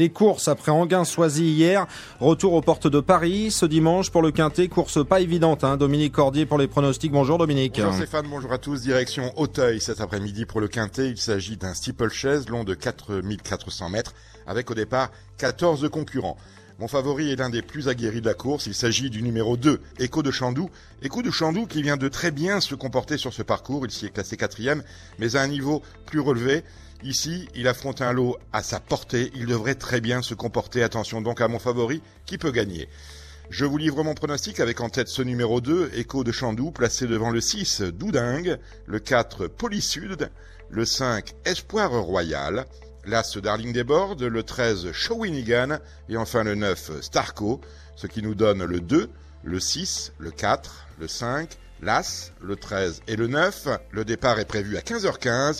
Les courses après Anguin-Soisy hier, retour aux portes de Paris ce dimanche pour le Quintet, course pas évidente. Hein. Dominique Cordier pour les pronostics. Bonjour Dominique. Bonjour Stéphane, bonjour à tous. Direction Auteuil cet après-midi pour le Quintet. Il s'agit d'un steeple-chaise long de 4400 mètres avec au départ 14 concurrents. Mon favori est l'un des plus aguerris de la course. Il s'agit du numéro 2, Echo de Chandou. Echo de Chandou qui vient de très bien se comporter sur ce parcours. Il s'y est classé quatrième, mais à un niveau plus relevé. Ici, il affronte un lot à sa portée. Il devrait très bien se comporter. Attention donc à mon favori qui peut gagner. Je vous livre mon pronostic avec en tête ce numéro 2, Echo de Chandou, placé devant le 6, Doudingue, le 4, Polysud, le 5, Espoir Royal, l'As Darling des Bordes, le 13 Shawinigan et enfin le 9 Starco, ce qui nous donne le 2, le 6, le 4, le 5, l'As, le 13 et le 9. Le départ est prévu à 15h15.